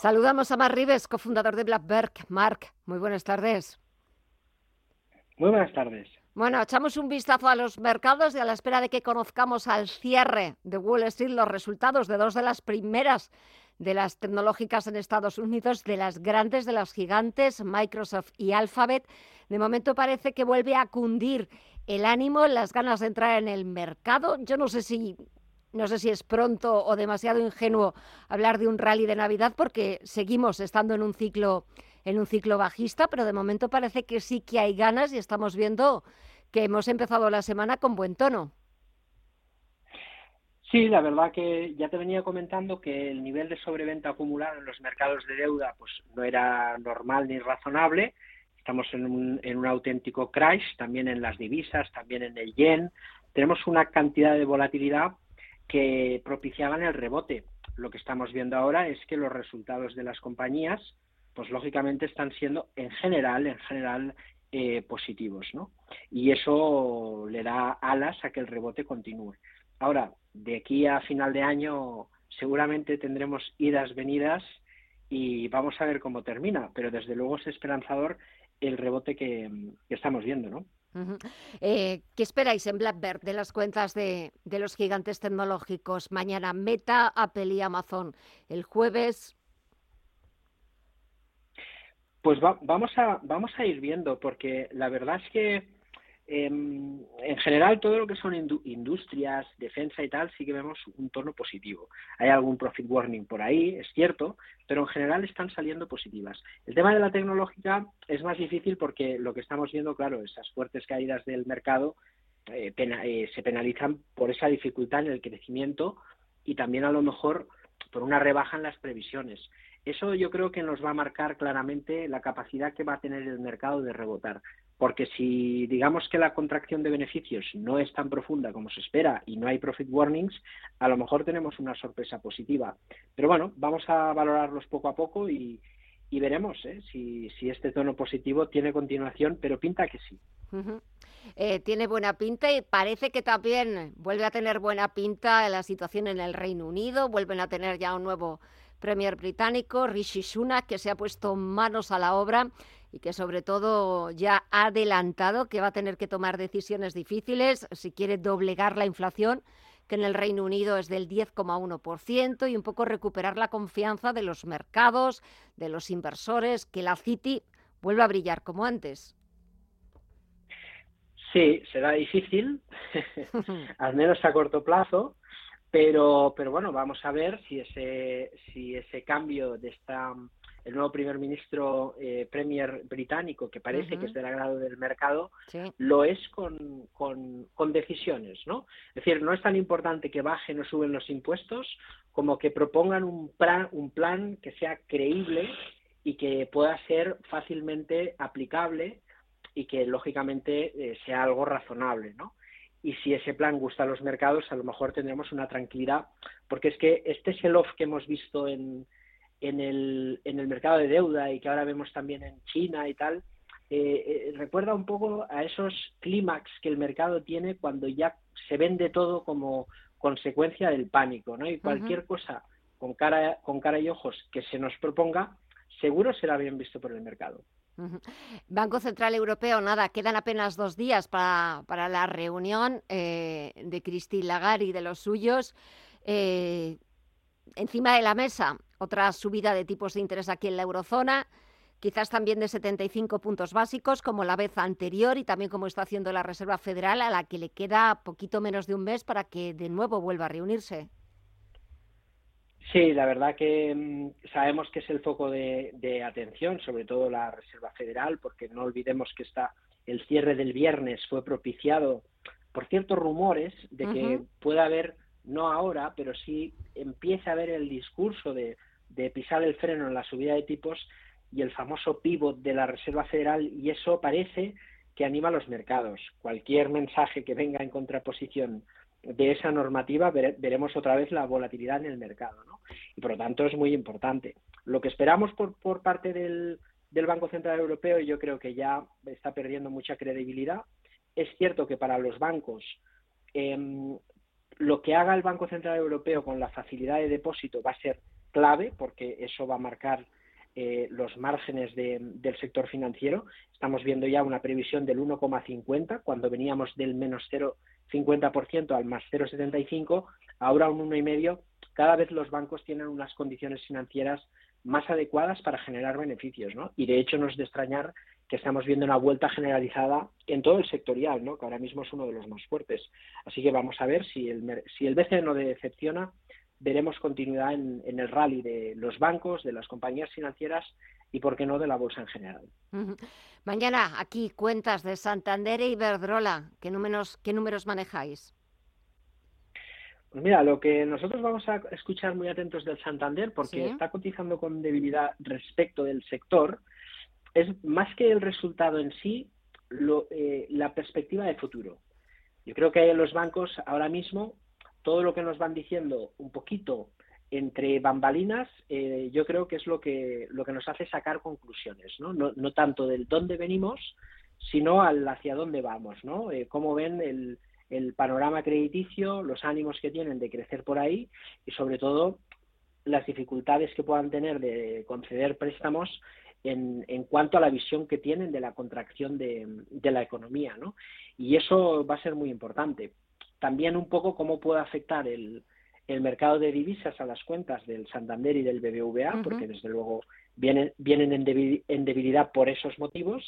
Saludamos a Mark Rives, cofundador de Blackberg. Mark, muy buenas tardes. Muy buenas tardes. Bueno, echamos un vistazo a los mercados y a la espera de que conozcamos al cierre de Wall Street los resultados de dos de las primeras de las tecnológicas en Estados Unidos, de las grandes, de las gigantes, Microsoft y Alphabet. De momento parece que vuelve a cundir el ánimo, las ganas de entrar en el mercado. Yo no sé si no sé si es pronto o demasiado ingenuo hablar de un rally de Navidad porque seguimos estando en un ciclo en un ciclo bajista, pero de momento parece que sí que hay ganas y estamos viendo que hemos empezado la semana con buen tono. Sí, la verdad que ya te venía comentando que el nivel de sobreventa acumulado en los mercados de deuda pues no era normal ni razonable. Estamos en un, en un auténtico crash, también en las divisas, también en el yen. Tenemos una cantidad de volatilidad que propiciaban el rebote. Lo que estamos viendo ahora es que los resultados de las compañías, pues lógicamente están siendo en general, en general eh, positivos, ¿no? Y eso le da alas a que el rebote continúe. Ahora, de aquí a final de año seguramente tendremos idas, venidas y vamos a ver cómo termina, pero desde luego es esperanzador el rebote que, estamos viendo, ¿no? Eh, ¿Qué esperáis en Blackbird de las cuentas de, de, los gigantes tecnológicos? Mañana Meta, Apple y Amazon. El jueves. Pues vamos, a, vamos a ir viendo, porque la verdad es que Em, en general, todo lo que son industrias, defensa y tal, sí que vemos un tono positivo. Hay algún profit warning por ahí, es cierto, pero en general están saliendo positivas. El tema de la tecnológica es más difícil porque lo que estamos viendo, claro, esas fuertes caídas del mercado eh, eh, se penalizan por esa dificultad en el crecimiento y también a lo mejor por una rebaja en las previsiones. Eso yo creo que nos va a marcar claramente la capacidad que va a tener el mercado de rebotar. Porque si digamos que la contracción de beneficios no es tan profunda como se espera y no hay profit warnings, a lo mejor tenemos una sorpresa positiva. Pero bueno, vamos a valorarlos poco a poco y, veremos ¿eh? si, este tono positivo tiene continuación, pero pinta que sí. Eh, tiene buena pinta y parece que también vuelve a tener buena pinta la situación en el Reino Unido, vuelven a tener ya un nuevo Premier británico, Rishi Sunak, que se ha puesto manos a la obra y que sobre todo ya ha adelantado que va a tener que tomar decisiones difíciles si quiere doblegar la inflación que en el Reino Unido es del 10,1% y un poco recuperar la confianza de los mercados, de los inversores, que la City vuelva a brillar como antes. Sí, será difícil, al menos a corto plazo, pero, pero bueno, vamos a ver si ese, si ese cambio de esta el nuevo primer ministro eh, premier británico, que parece que es del agrado del mercado, lo es con, con, con, decisiones, ¿no? Es decir, no es tan importante que bajen o suben los impuestos como que propongan un plan, un plan que sea creíble y que pueda ser fácilmente aplicable y que lógicamente eh, sea algo razonable, ¿no? Y si ese plan gusta a los mercados, a lo mejor tendremos una tranquilidad, porque es que este sell-off que hemos visto en, en, el, en el mercado de deuda y que ahora vemos también en China y tal, eh, eh, recuerda un poco a esos clímax que el mercado tiene cuando ya se vende todo como consecuencia del pánico, ¿no? Y cualquier cosa con cara, con cara y ojos que se nos proponga, seguro será bien visto por el mercado. Banco Central Europeo, nada, quedan apenas dos días para, para la reunión eh, de Christine Lagarde y de los suyos. Eh, encima de la mesa, otra subida de tipos de interés aquí en la eurozona, quizás también de 75 puntos básicos, como la vez anterior y también como está haciendo la Reserva Federal, a la que le queda poquito menos de un mes para que de nuevo vuelva a reunirse. Sí, la verdad que mm, sabemos que es el foco de, atención, sobre todo la Reserva Federal, porque no olvidemos que está el cierre del viernes fue propiciado por ciertos rumores de que pueda haber, no ahora, pero sí empieza a haber el discurso de, de pisar el freno en la subida de tipos y el famoso pivot de la Reserva Federal, y eso parece que anima a los mercados. Cualquier mensaje que venga en contraposición de esa normativa veremos otra vez la volatilidad en el mercado, ¿no? Y por lo tanto es muy importante. Lo que esperamos por, por parte del, Banco Central Europeo, yo creo que ya está perdiendo mucha credibilidad. Es cierto que para los bancos em, lo que haga el Banco Central Europeo con la facilidad de depósito va a ser clave porque eso va a marcar eh, los márgenes del sector financiero. Estamos viendo ya una previsión del 1,50 cuando veníamos del menos 0,50% al más 0,75, ahora un 1,5. Cada vez los bancos tienen unas condiciones financieras más adecuadas para generar beneficios, ¿no? Y de hecho no es de extrañar que estamos viendo una vuelta generalizada en todo el sectorial, ¿no? Que ahora mismo es uno de los más fuertes. Así que vamos a ver si el, si el BCE no decepciona, veremos continuidad en, el rally de los bancos, de las compañías financieras y, por qué no, de la bolsa en general. Mañana aquí cuentas de Santander e Iberdrola. ¿Qué números, qué números manejáis? Pues mira, lo que nosotros vamos a escuchar muy atentos del Santander, porque está cotizando con debilidad respecto del sector, es más que el resultado en sí, eh, la perspectiva de futuro. Yo creo que los bancos ahora mismo todo lo que nos van diciendo un poquito entre bambalinas, eh, yo creo que es lo que, lo que nos hace sacar conclusiones, ¿no? No, no tanto del dónde venimos, sino al hacia dónde vamos, ¿no? Eh, cómo ven el, el panorama crediticio, los ánimos que tienen de crecer por ahí y sobre todo las dificultades que puedan tener de conceder préstamos en, en cuanto a la visión que tienen de la contracción de, de la economía, ¿no? Y eso va a ser muy importante también un poco cómo puede afectar el, el mercado de divisas a las cuentas del Santander y del BBVA, porque desde luego vienen, vienen en, debilidad por esos motivos.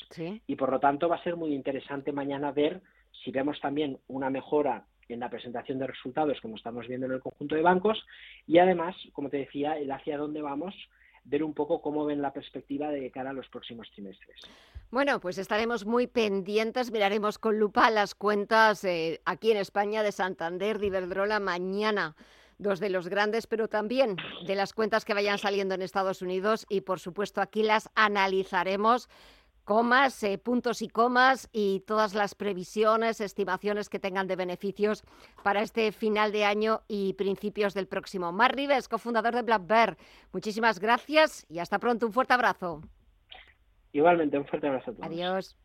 Y por lo tanto va a ser muy interesante mañana ver si vemos también una mejora en la presentación de resultados como estamos viendo en el conjunto de bancos y además, como te decía, el hacia dónde vamos ver un poco cómo ven la perspectiva de cara a los próximos trimestres. Bueno, pues estaremos muy pendientes, miraremos con lupa las cuentas eh, aquí en España de Santander, de Iberdrola mañana dos de los grandes, pero también de las cuentas que vayan saliendo en Estados Unidos y por supuesto aquí las analizaremos comas, eh, puntos y comas y todas las previsiones, estimaciones que tengan de beneficios para este final de año y principios del próximo. Mar Rives, cofundador de Black Bear, muchísimas gracias y hasta pronto. Un fuerte abrazo. Igualmente, un fuerte abrazo a todos. Adiós.